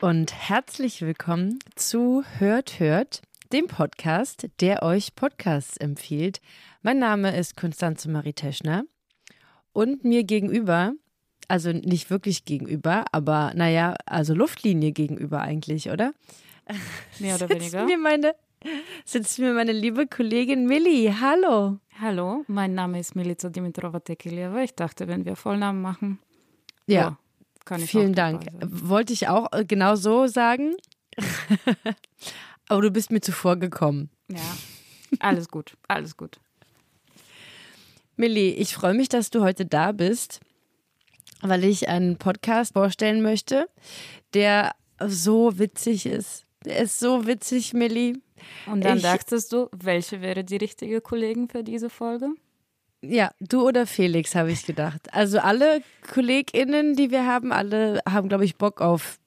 Und herzlich willkommen zu Hört Hört, dem Podcast, der euch Podcasts empfiehlt. Mein Name ist Konstanze Marie Teschner und mir gegenüber, also nicht wirklich gegenüber, aber naja, also Luftlinie gegenüber eigentlich, oder? Mehr oder sitzt weniger. Mir meine, sitzt mir meine liebe Kollegin Milli. Hallo. Hallo, mein Name ist Milica Dimitrova Tekelieva. Ich dachte, wenn wir Vollnamen machen, Ja, kann ich vielen Dank. Wollte ich auch äh, genau so sagen. aber du bist mir zuvor gekommen. Ja, alles gut, alles gut. Milli, ich freue mich, dass du heute da bist, weil ich einen Podcast vorstellen möchte, der so witzig ist. Der ist so witzig, Milli. Und dann Ich- dachtest du, welche wäre die richtige Kollegin für diese Folge? Ja, du oder Felix, habe ich gedacht. Also alle KollegInnen, die wir haben, alle haben, glaube ich, Bock auf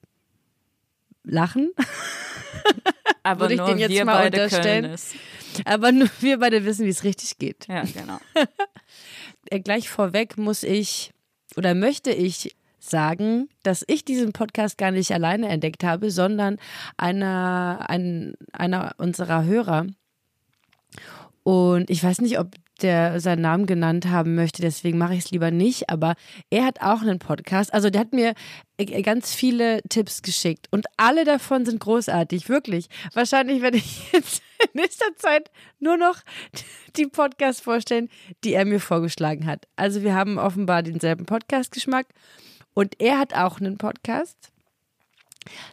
Lachen. Aber Würde ich nur dem jetzt wir mal beide unterstellen? können es. Aber nur wir beide wissen, wie es richtig geht. Ja, genau. Äh, gleich vorweg muss ich oder möchte ich sagen, dass ich diesen Podcast gar nicht alleine entdeckt habe, sondern einer, ein, einer unserer Hörer. Und ich weiß nicht, ob der seinen Namen genannt haben möchte, deswegen mache ich es lieber nicht. Aber er hat auch einen Podcast. Also der hat mir äh, ganz viele Tipps geschickt und alle davon sind großartig, wirklich. Wahrscheinlich werde ich jetzt in nächster Zeit nur noch die Podcasts vorstellen, die er mir vorgeschlagen hat. Also wir haben offenbar denselben Podcast-Geschmack und er hat auch einen Podcast,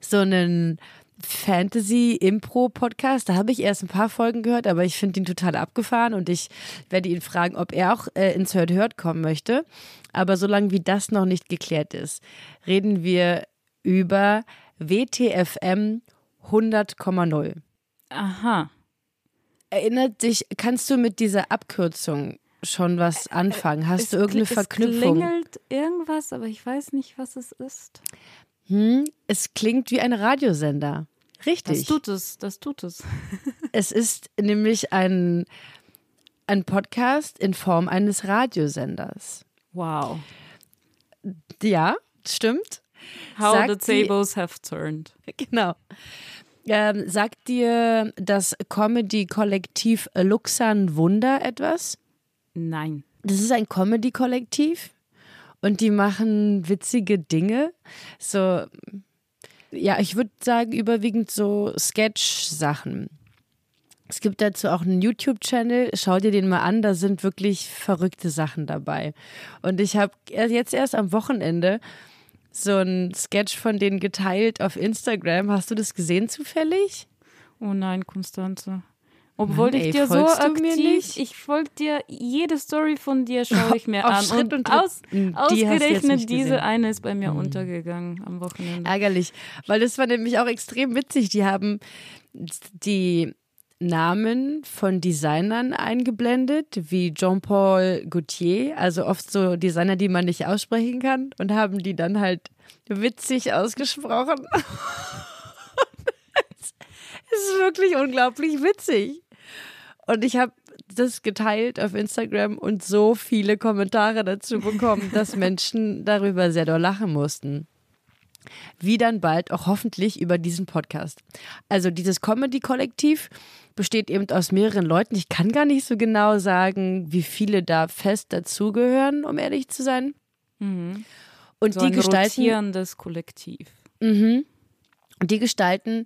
so einen Fantasy-Impro-Podcast. Da habe ich erst ein paar Folgen gehört, aber ich finde ihn total abgefahren und ich werde ihn fragen, ob er auch äh, ins Hört Hört kommen möchte. Aber solange wie das noch nicht geklärt ist, reden wir über WTFM 100,0. Aha. Erinnert dich, kannst du mit dieser Abkürzung schon was anfangen? Hast Es du irgendeine kli- Verknüpfung? Es klingelt irgendwas, aber ich weiß nicht, was es ist. Hm, es klingt wie ein Radiosender. Das Richtig. tut es, das tut es. Es ist nämlich ein, ein Podcast in Form eines Radiosenders. Wow. Ja, stimmt. How Sagt the die- tables have turned. Genau. Ähm, sagt dir das Comedy-Kollektiv Luxan Wunder etwas? Nein. Das ist ein Comedy-Kollektiv und die machen witzige Dinge. So, ja, ich würde sagen, überwiegend so Sketch-Sachen. Es gibt dazu auch einen YouTube-Channel. Schau dir den mal an, da sind wirklich verrückte Sachen dabei. Und ich habe jetzt erst am Wochenende so einen Sketch von denen geteilt auf Instagram. Hast du das gesehen zufällig? Oh nein, Konstanze. Obwohl Mann, ich ey, dir so aktiv, nicht? ich folge dir, jede Story von dir schaue ich mir an. Schritt und und aus, jetzt ausgerechnet diese eine ist bei mir untergegangen am Wochenende. Ärgerlich, weil das war nämlich auch extrem witzig. Die haben die Namen von Designern eingeblendet, wie Jean-Paul Gaultier, also oft so Designer, die man nicht aussprechen kann, und haben die dann halt witzig ausgesprochen. wirklich unglaublich witzig. Und ich habe das geteilt auf Instagram und so viele Kommentare dazu bekommen, dass Menschen darüber sehr doll lachen mussten wie dann bald auch hoffentlich über diesen Podcast. Also dieses Comedy-Kollektiv besteht eben aus mehreren Leuten. Ich kann gar nicht so genau sagen, wie viele da fest dazugehören, um ehrlich zu sein. Und so die ein gestalten, rotierendes Kollektiv. und die gestalten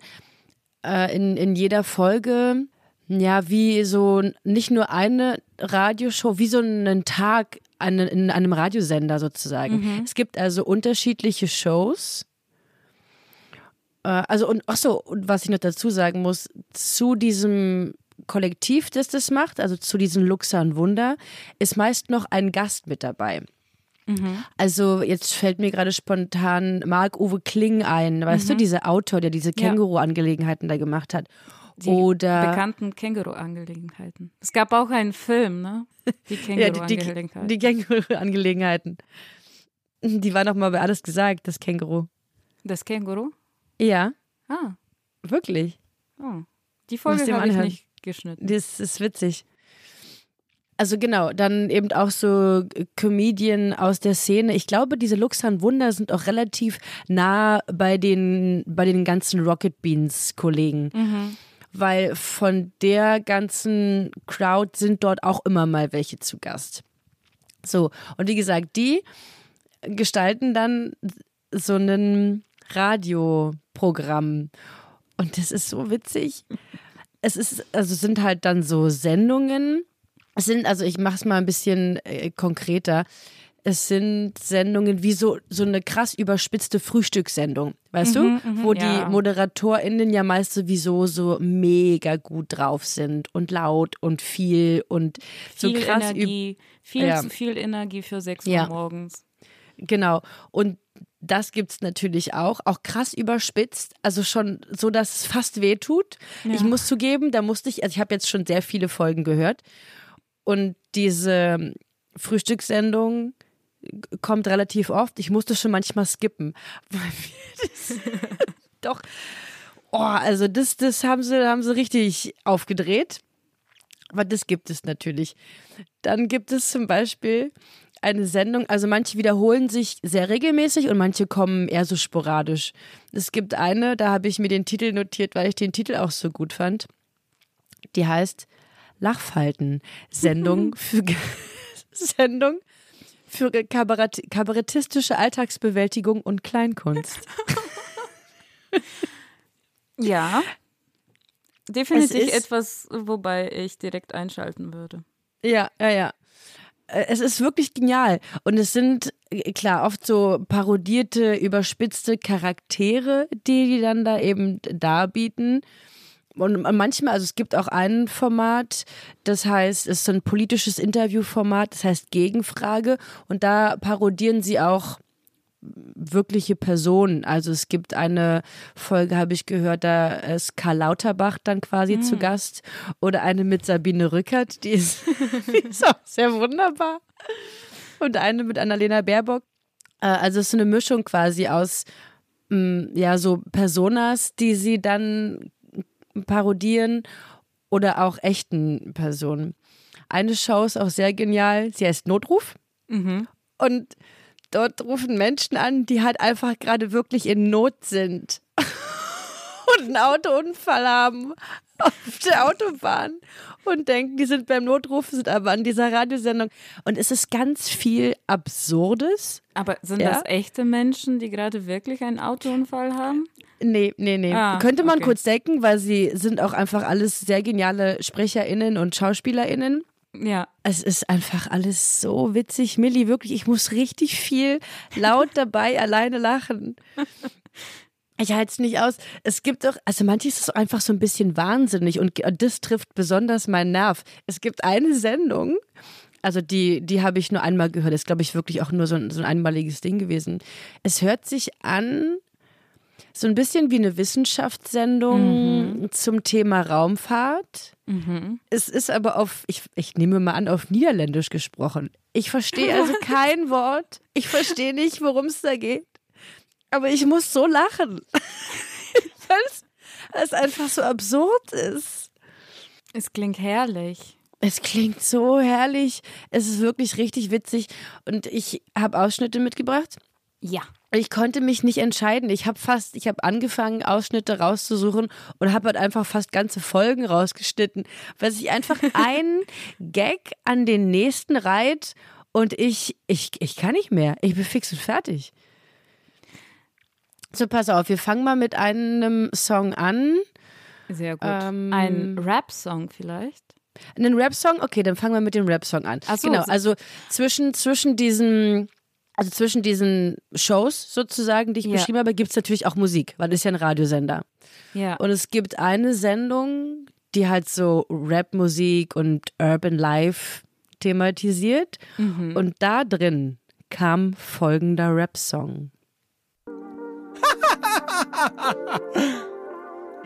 äh, in, in jeder Folge ja wie so nicht nur eine Radioshow, wie so einen Tag an, in einem Radiosender sozusagen. Es gibt also unterschiedliche Shows. Äh, also und ach so, und was ich noch dazu sagen muss, zu diesem Kollektiv, das das macht, also zu diesem Luxan Wunder, ist meist noch ein Gast mit dabei. Also jetzt fällt mir gerade spontan Marc-Uwe Kling ein, weißt du, dieser Autor, der diese. Känguru-Angelegenheiten da gemacht hat. Die Oder bekannten Känguru-Angelegenheiten. Es gab auch einen Film, ne? Die ja, die, die, Känguru-Angelegenheiten. die Känguru-Angelegenheiten. Die war noch mal bei alles gesagt, das Känguru. das Känguru? Ja, Ah, wirklich. oh. Die Folge habe ich nicht geschnitten. Das ist witzig. Also genau, dann eben auch so Comedian aus der Szene. Ich glaube, diese Luxan Wunder sind auch relativ nah bei den, bei den ganzen Rocket Beans Kollegen. Weil von der ganzen Crowd sind dort auch immer mal welche zu Gast. So, und wie gesagt, die gestalten dann so ein Radioprogramm. Und das ist so witzig. Es ist, also es sind halt dann so Sendungen. Es sind, also ich mache es mal ein bisschen äh, konkreter. Es sind Sendungen wie so, so eine krass überspitzte Frühstückssendung, weißt du? Wo ja. die ModeratorInnen ja meist sowieso so mega gut drauf sind und laut und viel und so viel krass üb- Energie, viel Ja. zu viel Energie für 6 Uhr Ja. morgens. Genau. Und das gibt's natürlich auch, auch krass überspitzt, also schon so, dass es fast weh tut. Ich muss zugeben, da musste ich, also ich habe jetzt schon sehr viele Folgen gehört und diese Frühstückssendung kommt relativ oft. Ich musste schon manchmal skippen, doch, oh, also das, das haben sie, haben sie richtig aufgedreht. Aber das gibt es natürlich. Dann gibt es zum Beispiel eine Sendung, also manche wiederholen sich sehr regelmäßig und manche kommen eher so sporadisch. Es gibt eine, da habe ich mir den Titel notiert, weil ich den Titel auch so gut fand. Die heißt Lachfalten. Sendung für Sendung für Kabarett, kabarettistische Alltagsbewältigung und Kleinkunst. Ja. Definitiv etwas, wobei ich direkt einschalten würde. Ja, ja, ja. Äh, Es ist wirklich genial. Und es sind, äh, klar, oft so parodierte, überspitzte Charaktere, die die dann da eben darbieten. Und manchmal, also es gibt auch ein Format, das heißt, es ist so ein politisches Interviewformat, das heißt Gegenfrage. Und da parodieren sie auch wirkliche Personen. Also es gibt eine Folge, habe ich gehört, da ist Karl Lauterbach dann quasi zu Gast oder eine mit Sabine Rückert, die ist, die ist auch sehr wunderbar. Und eine mit Annalena Baerbock. Äh, Also es ist so eine Mischung quasi aus mh, ja so Personas, die sie dann parodieren oder auch echten Personen. Eine Show ist auch sehr genial. Sie heißt Notruf. Und dort rufen Menschen an, die halt einfach gerade wirklich in Not sind und einen Autounfall haben auf der Autobahn und denken, die sind beim Notruf, sind aber an dieser Radiosendung. Und es ist ganz viel Absurdes. Aber sind Ja? das echte Menschen, die gerade wirklich einen Autounfall haben? Nee, nee, nee. Ah, Könnte man okay. kurz denken, weil sie sind auch einfach alles sehr geniale SprecherInnen und SchauspielerInnen. Ja. Es ist einfach alles so witzig. Milli, wirklich, ich muss richtig viel laut dabei alleine lachen. Ich halte es nicht aus. Es gibt doch, also manches ist einfach so ein bisschen wahnsinnig und das trifft besonders meinen Nerv. Es gibt eine Sendung, also die, die habe ich nur einmal gehört. Das ist, glaube ich, wirklich auch nur so ein, so ein einmaliges Ding gewesen. Es hört sich an, so ein bisschen wie eine Wissenschaftssendung zum Thema Raumfahrt. Es ist aber auf, ich, ich nehme mal an, auf Niederländisch gesprochen. Ich verstehe also kein Wort. Ich verstehe nicht, worum es da geht. Aber ich muss so lachen. Weil es, einfach so absurd ist. Es klingt herrlich. Es klingt so herrlich. Es ist wirklich richtig witzig. Und ich habe Ausschnitte mitgebracht. Ja. Ich konnte mich nicht entscheiden. Ich habe fast, ich habe angefangen, Ausschnitte rauszusuchen und habe halt einfach fast ganze Folgen rausgeschnitten, weil sich einfach ein Gag an den nächsten reiht und ich, ich, ich kann nicht mehr. Ich bin fix und fertig. So, pass auf, wir fangen mal mit einem Song an. Sehr gut. Ähm, Ein Rap-Song vielleicht? Einen Rap-Song? Okay, dann fangen wir mit dem Rap-Song an. Ach so. Genau, also zwischen, zwischen diesen, also zwischen diesen Shows sozusagen, die ich Ja. beschrieben habe, gibt es natürlich auch Musik, weil das ist ja ein Radiosender. Ja. Und es gibt eine Sendung, die halt so Rap-Musik und Urban Life thematisiert. Und da drin kam folgender Rap-Song. ha ha ha ha ha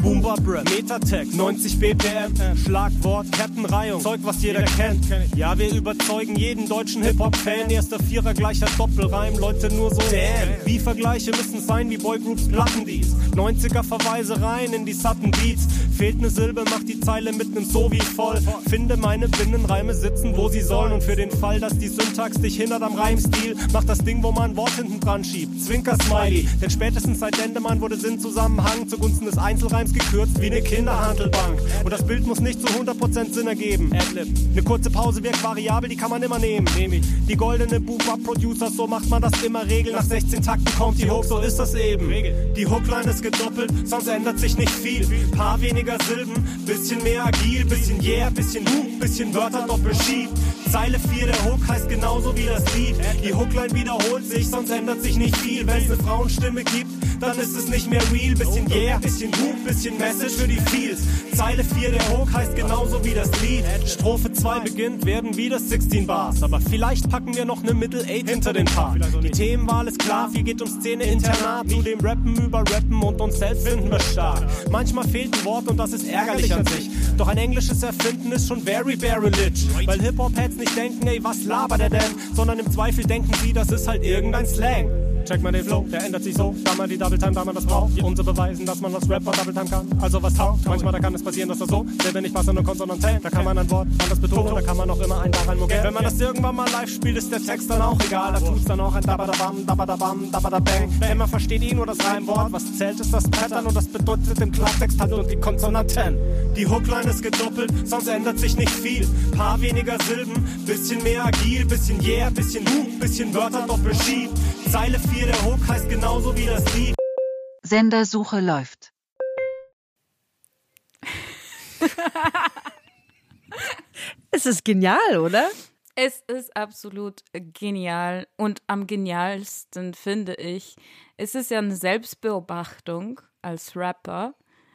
Boombop Rap, Metatech, 90 BPM, Schlagwort, Kettenreihung, Zeug, was jeder kennt. Ja, wir überzeugen jeden deutschen Hip-Hop-Fan. Erster Vierer gleicher Doppelreim, Leute nur so. Damn, wie Vergleiche müssen sein wie Boygroups Platten dies. 90er Verweise rein in die satten Beats. Fehlt ne Silbe, macht die Zeile mit nem So wie voll. Finde meine Binnenreime sitzen, wo sie sollen. Und für den Fall, dass die Syntax dich hindert am Reimstil, mach das Ding, wo man ein Wort hinten dran schiebt. Zwinker Smiley, denn spätestens seit Endemann wurde Sinnzusammenhang zugunsten des Einzelreims gekürzt wie eine Kinderhandelbank. Und das Bild muss nicht zu 100% Sinn ergeben. Eine kurze Pause wirkt variabel, die kann man immer nehmen. Die goldene Boop-Up-Producer, so macht man das immer Regel. Nach 16 Takten kommt die Hook, so ist das eben. Die Hookline ist gedoppelt, sonst ändert sich nicht viel. Paar weniger Silben, bisschen mehr agil, bisschen yeah, bisschen Hook, bisschen Wörter doppelschied. Zeile 4, der Hook heißt genauso wie das Lied. Die Hookline wiederholt sich, sonst ändert sich nicht viel. Wenn es eine Frauenstimme gibt, dann ist es nicht mehr real. Bisschen yeah, bisschen Hook, bisschen Message für die Feels. Zeile 4, der Hook heißt genauso wie das Lied. Strophe 2 beginnt, werden wieder 16 Bars. Aber vielleicht packen wir noch ne Middle 8 hinter den Part. Die Themenwahl ist klar, viel geht um Szene Internat. Zu dem Rappen über Rappen und uns selbst finden wir stark. Manchmal fehlt ein Wort und das ist ärgerlich an sich. Doch ein englisches Erfinden ist schon very, very lit. Weil Hip-Hop-Heads nicht denken, ey, was labert er denn? Sondern im Zweifel denken sie, das ist halt irgendein Slang. Check mal den Flow, der ändert sich so. Da man die Double Time, da man das braucht. Und so beweisen, dass man als Rapper Double Time kann. Also was taugt. Manchmal da kann es passieren, dass das so, der nicht Masse und Konsonant Da kann man ein Wort anders betonen, da kann man auch immer ein daran mogeln. Wenn man das irgendwann mal live spielt, ist der Text dann auch egal. Da tut's dann auch ein Dabadabam, Dabadabam, Dabadabang. Denn man versteht eh nur das Reimwort. Was zählt ist das Pattern und das bedeutet im Klartext halt nur die Konsonanten. Die Hookline ist gedoppelt, sonst ändert sich nicht viel. Paar weniger Silben, bisschen mehr agil, bisschen yeah, bisschen Hook, bisschen Wörter doppelschied. Zeile 4, der Hook heißt genauso wie das Lied. Sendersuche läuft. Es ist genial, oder? Es ist absolut genial und am genialsten finde ich, es ist ja eine Selbstbeobachtung als Rapper,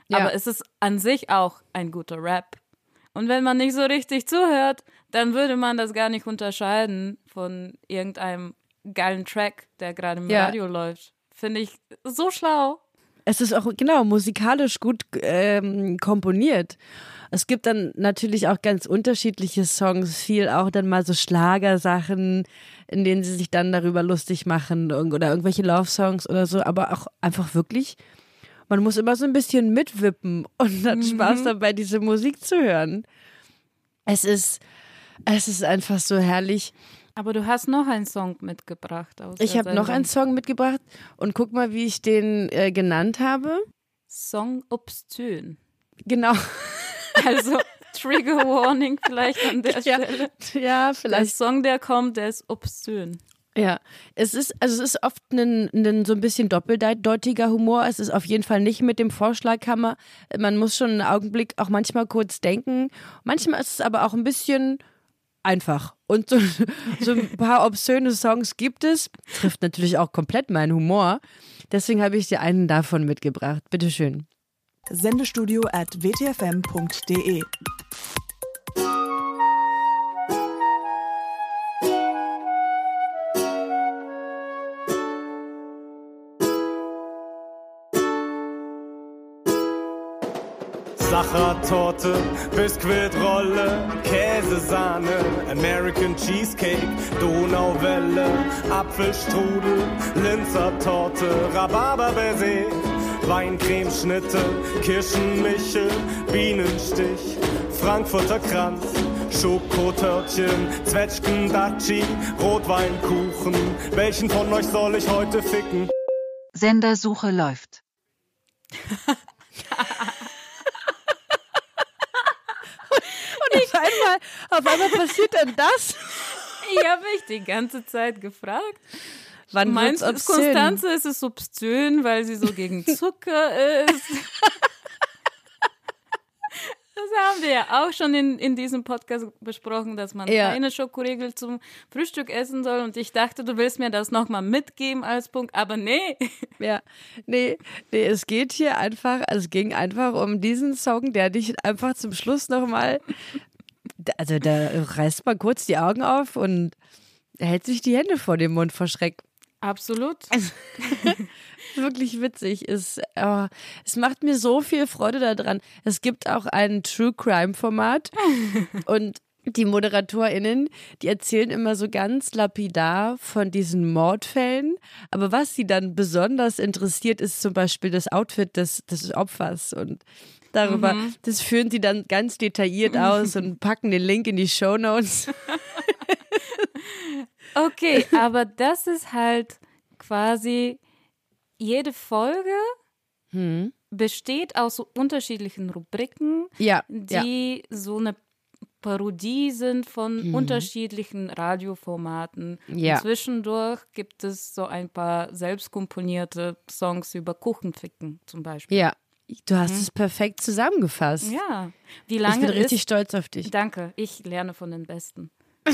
Ja. aber es ist an sich auch ein guter Rap. Und wenn man nicht so richtig zuhört, dann würde man das gar nicht unterscheiden von irgendeinem geilen Track, der gerade im Ja. Radio läuft. Finde ich so schlau. Es ist auch genau musikalisch gut ähm, komponiert. Es gibt dann natürlich auch ganz unterschiedliche Songs, viel auch dann mal so Schlagersachen, in denen sie sich dann darüber lustig machen oder irgendwelche Love-Songs oder so, aber auch einfach wirklich, man muss immer so ein bisschen mitwippen und hat Spaß dabei, diese Musik zu hören. Es ist, es ist einfach so herrlich. Aber du hast noch einen Song mitgebracht. Aus Ich der habe noch einen. Song mitgebracht und guck mal, wie ich den äh, genannt habe. Song obszön. Genau. Also Trigger Warning vielleicht an der Ja, Stelle. ja, Der vielleicht. Song, der kommt, der ist obszön. Ja, es ist, also es ist oft ein, ein so ein bisschen doppeldeutiger Humor. Es ist auf jeden Fall nicht mit dem Vorschlaghammer. Man muss schon einen Augenblick auch manchmal kurz denken. Manchmal ist es aber auch ein bisschen einfach. Und so, so ein paar obszöne Songs gibt es. Trifft natürlich auch komplett meinen Humor. Deswegen habe ich dir einen davon mitgebracht. Bitteschön. Sendestudio at wtfm.de. Sachertorte, Biskuitrolle, Käsesahne, American Cheesecake, Donauwelle, Apfelstrudel, Linzertorte, Rhabarberbaiser, Weincremeschnitte, Kirschenmichel, Bienenstich, Frankfurter Kranz, Schokotörtchen, Zwetschgendatschi, Rotweinkuchen. Welchen von euch soll ich heute ficken? Sendersuche läuft. Und auf einmal, auf einmal passiert dann das. Ich habe mich die ganze Zeit gefragt. Wann Meinst du? Konstanze ist es obszön, weil sie so gegen Zucker ist? Das haben wir ja auch schon in, in diesem Podcast besprochen, dass man Ja. keine Schokoriegel zum Frühstück essen soll. Und ich dachte, du willst mir das nochmal mitgeben als Punkt. Aber nee, Ja, nee, nee, es geht hier einfach, es ging einfach um diesen Song, der dich einfach zum Schluss nochmal, also da reißt man kurz die Augen auf und er hält sich die Hände vor dem Mund vor Schreck. Absolut. Wirklich witzig. Es, oh, es macht mir so viel Freude daran. Es gibt auch ein True Crime Format und die ModeratorInnen, die erzählen immer so ganz lapidar von diesen Mordfällen. Aber was sie dann besonders interessiert, ist zum Beispiel das Outfit des, des Opfers. Und darüber, das führen sie dann ganz detailliert aus und packen den Link in die Show Notes. Okay, aber das ist halt quasi jede Folge besteht aus unterschiedlichen Rubriken, Ja, die so eine Parodie sind von unterschiedlichen Radioformaten. Ja. Zwischendurch gibt es so ein paar selbstkomponierte Songs über Kuchenficken zum Beispiel. Ja, du hast es perfekt zusammengefasst. Ja. Wie ich lange bin richtig ist stolz auf dich. Danke, ich lerne von den Besten.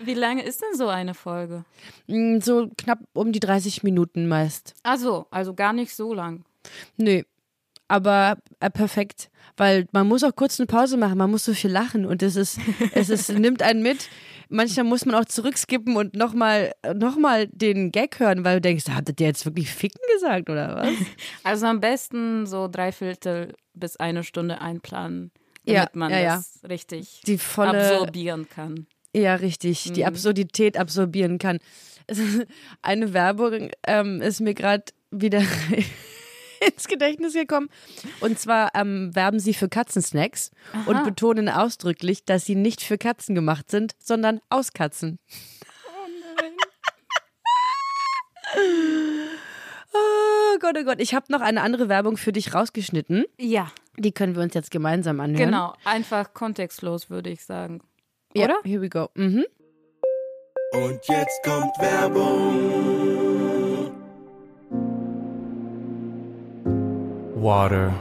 Wie lange ist denn so eine Folge? Mm, So knapp um die 30 Minuten meist. Ach so, also gar nicht so lang. Nö. Aber äh, perfekt, weil man muss auch kurz eine Pause machen, man muss so viel lachen und es ist, es ist, nimmt einen mit. Manchmal muss man auch zurückskippen und nochmal noch mal den Gag hören, weil du denkst, hat der jetzt wirklich Ficken gesagt oder was? Also am besten so drei Viertel bis eine Stunde einplanen, damit Ja, man ja, ja. das richtig Die volle, absorbieren kann. ja richtig, die Absurdität absorbieren kann. Eine Werbung ähm, ist mir gerade wieder ins Gedächtnis gekommen. Und zwar ähm, werben sie für Katzensnacks und betonen ausdrücklich, dass sie nicht für Katzen gemacht sind, sondern aus Katzen. Oh Gott, oh Gott. Ich habe noch eine andere Werbung für dich rausgeschnitten. Ja, Die können wir uns jetzt gemeinsam anhören. genau. Einfach kontextlos, würde ich sagen. Ja, Oder? Here we go. Mhm. Und jetzt kommt Werbung. Water.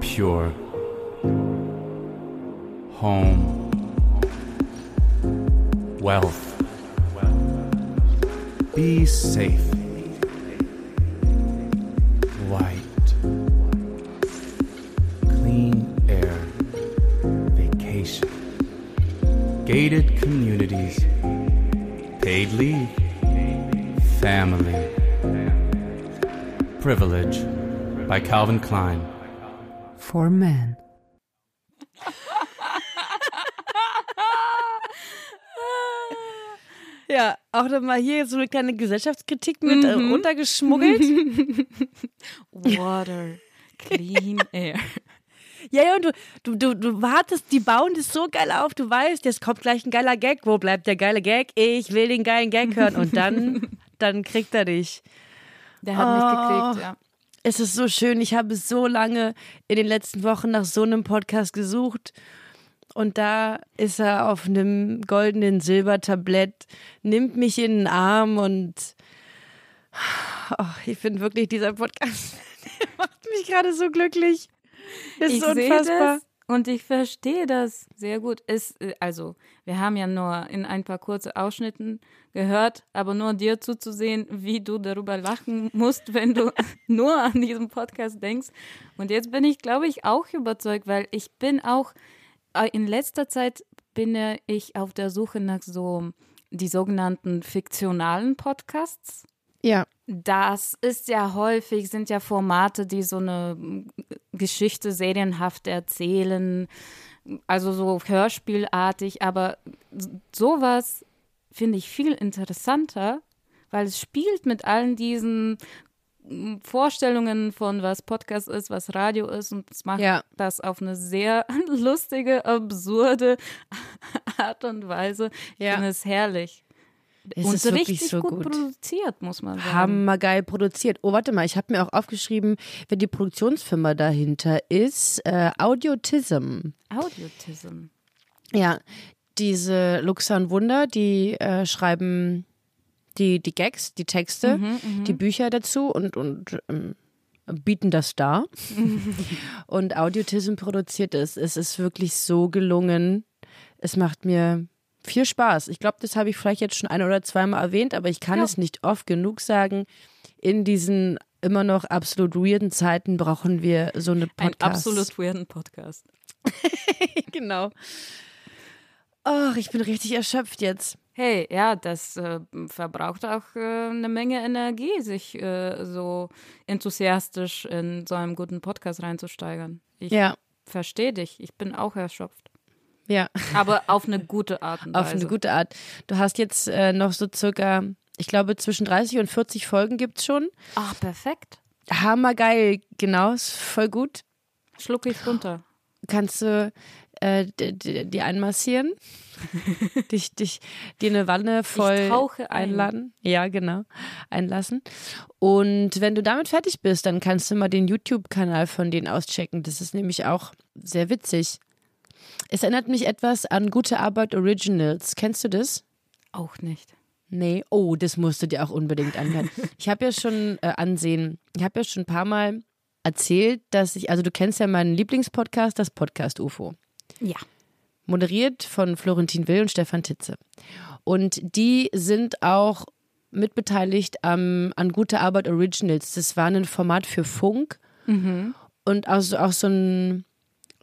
Pure. Home. Wealth. Be safe. Light. Clean air. Vacation. Gated communities. Paid leave. Family. Privilege by Calvin Klein. For men. Ja, auch nochmal hier so eine kleine Gesellschaftskritik mit äh, runtergeschmuggelt. Water, clean air. Ja, ja, und du, du, du, du wartest, die bauen das so geil auf, du weißt, jetzt kommt gleich ein geiler Gag. Wo bleibt der geile Gag? Ich will den geilen Gag hören. Und dann, dann kriegt er dich. Der hat mich gekriegt, ja. Es ist so schön. Ich habe so lange in den letzten Wochen nach so einem Podcast gesucht. Und da ist er auf einem goldenen Silbertablett, nimmt mich in den Arm und oh, ich finde wirklich, dieser Podcast der macht mich gerade so glücklich. Das ist ich unfassbar. Und ich verstehe das sehr gut. Es, äh, also, wir haben ja nur in ein paar kurze Ausschnitten gehört, aber nur dir zuzusehen, wie du darüber lachen musst, wenn du nur an diesen Podcast denkst. Und jetzt bin ich, glaube ich, auch überzeugt, weil ich bin auch, äh, in letzter Zeit bin ich auf der Suche nach so die sogenannten fiktionalen Podcasts. Ja, Das ist ja häufig, sind ja Formate, die so eine Geschichte serienhaft erzählen, also so hörspielartig, aber sowas finde ich viel interessanter, weil es spielt mit allen diesen Vorstellungen von was Podcast ist, was Radio ist und es macht Ja. das auf eine sehr lustige, absurde Art und Weise. Ich Ja. finde es herrlich. Es und ist wirklich richtig so gut, gut. produziert, muss man sagen. Hammergeil produziert. Oh, warte mal, ich habe mir auch aufgeschrieben, wer die Produktionsfirma dahinter ist. Äh, Audiotism. Audiotism. Ja, diese Luxan Wunder, die äh, schreiben die, die Gags, die Texte, die Bücher dazu und, und ähm, bieten das dar. und Audiotism produziert es. Es ist wirklich so gelungen. Es macht mir viel Spaß. Ich glaube, das habe ich vielleicht jetzt schon ein oder zweimal erwähnt, aber ich kann Ja. es nicht oft genug sagen. In diesen immer noch absolut weirden Zeiten brauchen wir so eine Ein Podcast. absolut weirden Podcast. genau. Ach, ich bin richtig erschöpft jetzt. Hey, ja, das äh, verbraucht auch äh, eine Menge Energie, sich äh, so enthusiastisch in so einen guten Podcast reinzusteigern. Ich Ja, verstehe dich. Ich bin auch erschöpft. Ja. Aber auf eine gute Art und Weise. Auf eine gute Art. Du hast jetzt äh, noch so circa, ich glaube, zwischen 30 und 40 Folgen gibt's schon. Ach, perfekt. Hammergeil, genau, ist voll gut. Schluck ich runter. Kannst du äh, die einmassieren? dich, dich, dir eine Wanne voll ein. einladen? Ja, genau. Einlassen. Und wenn du damit fertig bist, dann kannst du mal den YouTube-Kanal von denen auschecken. Das ist nämlich auch sehr witzig. Es erinnert mich etwas an Gute Arbeit Originals. Kennst du das? Auch nicht. Nee, oh, das musst du dir auch unbedingt anhören. Ich habe ja schon äh, ansehen, ich habe ja schon ein paar Mal erzählt, dass ich, also du kennst ja meinen Lieblingspodcast, das Podcast UFO. Ja. Moderiert von Florentin Will und Stefan Titze. Und die sind auch mitbeteiligt am, an Gute Arbeit Originals. Das war ein Format für Funk und auch, so- auch so ein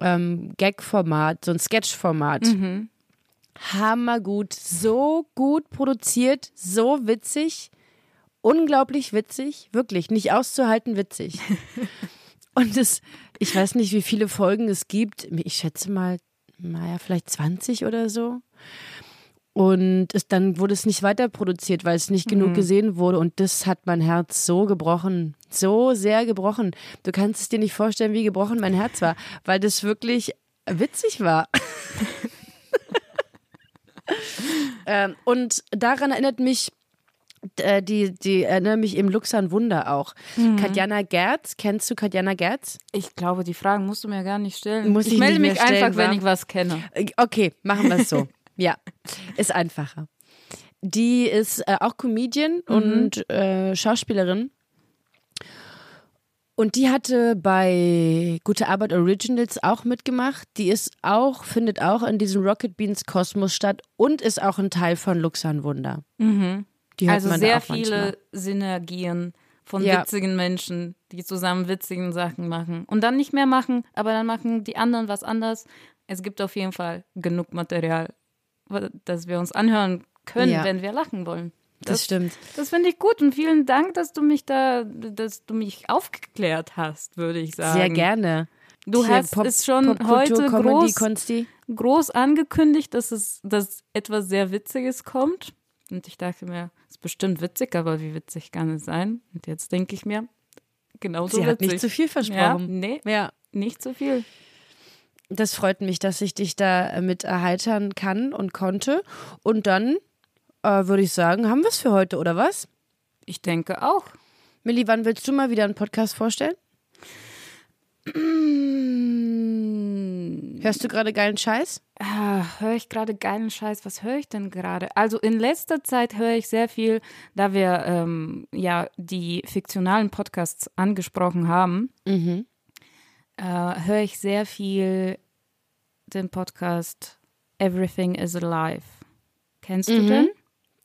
ähm, Gag-Format, so ein Sketch-Format. Hammergut, so gut produziert, so witzig, unglaublich witzig, wirklich nicht auszuhalten witzig. Und es, ich weiß nicht, wie viele Folgen es gibt. Ich schätze mal, naja, vielleicht 20 oder so. Und es, dann wurde es nicht weiter produziert, weil es nicht genug gesehen wurde. Und das hat mein Herz so gebrochen. So sehr gebrochen. Du kannst es dir nicht vorstellen, wie gebrochen mein Herz war, weil das wirklich witzig war. ähm, und daran erinnert mich äh, die, die erinnert mich eben Luxan Wunder auch. Katjana Gerz, kennst du Katjana Gerz? Ich glaube, die Fragen musst du mir gar nicht stellen. Muss ich ich melde mich stellen, einfach, wenn wa? ich was kenne. Äh, Okay, machen wir es so. ja, ist einfacher. Die ist äh, auch Comedian und äh, Schauspielerin. Und die hatte bei Gute Arbeit Originals auch mitgemacht. Die ist auch, findet auch in diesem Rocket Beans Kosmos statt und ist auch ein Teil von Luxan Wunder. Die hört Also sehr viele manchmal. Synergien von Ja. witzigen Menschen, die zusammen witzigen Sachen machen. Und dann nicht mehr machen, aber dann machen die anderen was anders. Es gibt auf jeden Fall genug Material, das wir uns anhören können, Ja. wenn wir lachen wollen. Das stimmt. Das finde ich gut und vielen Dank, dass du mich da, dass du mich aufgeklärt hast, würde ich sagen. Sehr gerne. Du Hier, hast Pop- es schon Popkultur, heute Comedy, groß, Konsti. groß angekündigt, dass es dass etwas sehr Witziges kommt. Und ich dachte mir, es ist bestimmt witzig, aber wie witzig kann es sein? Und jetzt denke ich mir, genauso Sie hat witzig. nicht zu viel ja, versprochen. nee, ja. nicht zu viel. Das freut mich, dass ich dich da äh, mit erheitern kann und konnte. Und dann äh, würde ich sagen, haben wir es für heute, oder was? Ich denke auch. Milli, wann willst du mal wieder einen Podcast vorstellen? Hörst du gerade geilen Scheiß? Ah, höre ich gerade geilen Scheiß? Was höre ich denn gerade? Also in letzter Zeit höre ich sehr viel, da wir ähm, ja die fiktionalen Podcasts angesprochen haben, Mhm. Äh, höre ich sehr viel den Podcast Everything is Alive. Kennst du Mhm. den?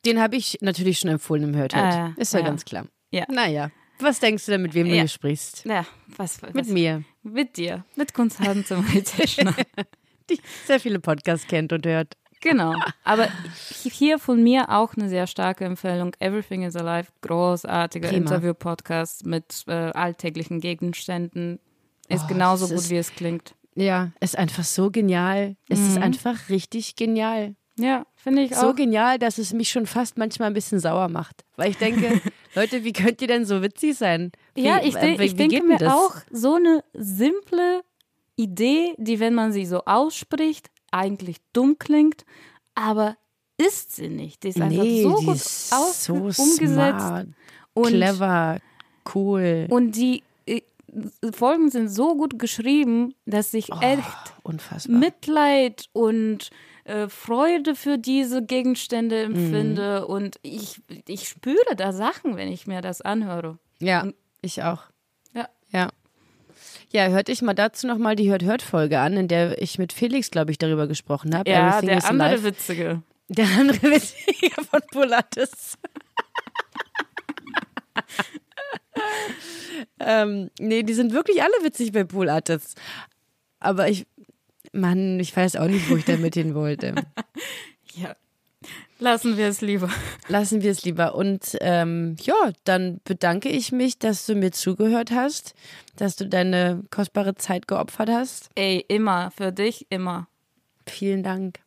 Den habe ich natürlich schon empfohlen im Hört. Ah, Ist ja, ja. ganz klar. Ja. Naja, was denkst du denn, mit wem du Ja. hier sprichst? Ja, was, was Mit mir, Mit dir, mit Kunsthaben zum Teschner. die sehr viele Podcasts kennt und hört. Genau. Aber hier von mir auch eine sehr starke Empfehlung. Everything is Alive, großartiger. Interview-Podcast mit äh, alltäglichen Gegenständen. Ist Oh, genauso gut, ist- wie es klingt. Ja, ist einfach so genial. Es ist Mhm. einfach richtig genial. Ja, finde ich So auch. genial, dass es mich schon fast manchmal ein bisschen sauer macht. Weil ich denke, Leute, wie könnt ihr denn so witzig sein? Wie, ja, ich, äh, wie- ich denke mir das? auch, so eine simple Idee, die, wenn man sie so ausspricht, eigentlich dumm klingt, aber ist sie nicht. Die ist einfach nee, so gut ist aus so umgesetzt. smart, und clever, cool. Und die Folgen sind so gut geschrieben, dass ich Oh, echt unfassbar. Mitleid und äh, Freude für diese Gegenstände Mhm. empfinde. Und ich, ich spüre da Sachen, wenn ich mir das anhöre. ja, und- ich auch. Ja. Ja. Ja, hörte ich mal dazu nochmal die Hört-Hört-Folge an, in der ich mit Felix, glaube ich, darüber gesprochen habe. Ja, Everything der andere Alive. Witzige. Der andere Witziger von Polatis. ähm, nee, die sind wirklich alle witzig bei Pool Artists. Aber ich, Mann, ich weiß auch nicht, wo ich damit hin wollte. Ja. Lassen wir es lieber. Lassen wir es lieber. Und ähm, ja, dann bedanke ich mich, dass du mir zugehört hast, dass du deine kostbare Zeit geopfert hast. Ey, immer. Für dich immer. Vielen Dank.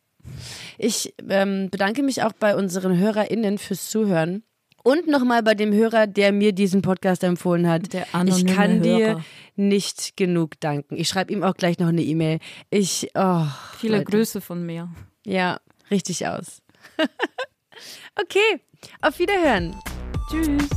Ich ähm, bedanke mich auch bei unseren HörerInnen fürs Zuhören. Und nochmal bei dem Hörer, der mir diesen Podcast empfohlen hat. Der ich anonyme kann dir Hörer. nicht genug danken. Ich schreibe ihm auch gleich noch eine E-Mail. Ich, oh, Viele Leute. Grüße von mir. Ja, richtig aus. okay, auf Wiederhören. Tschüss.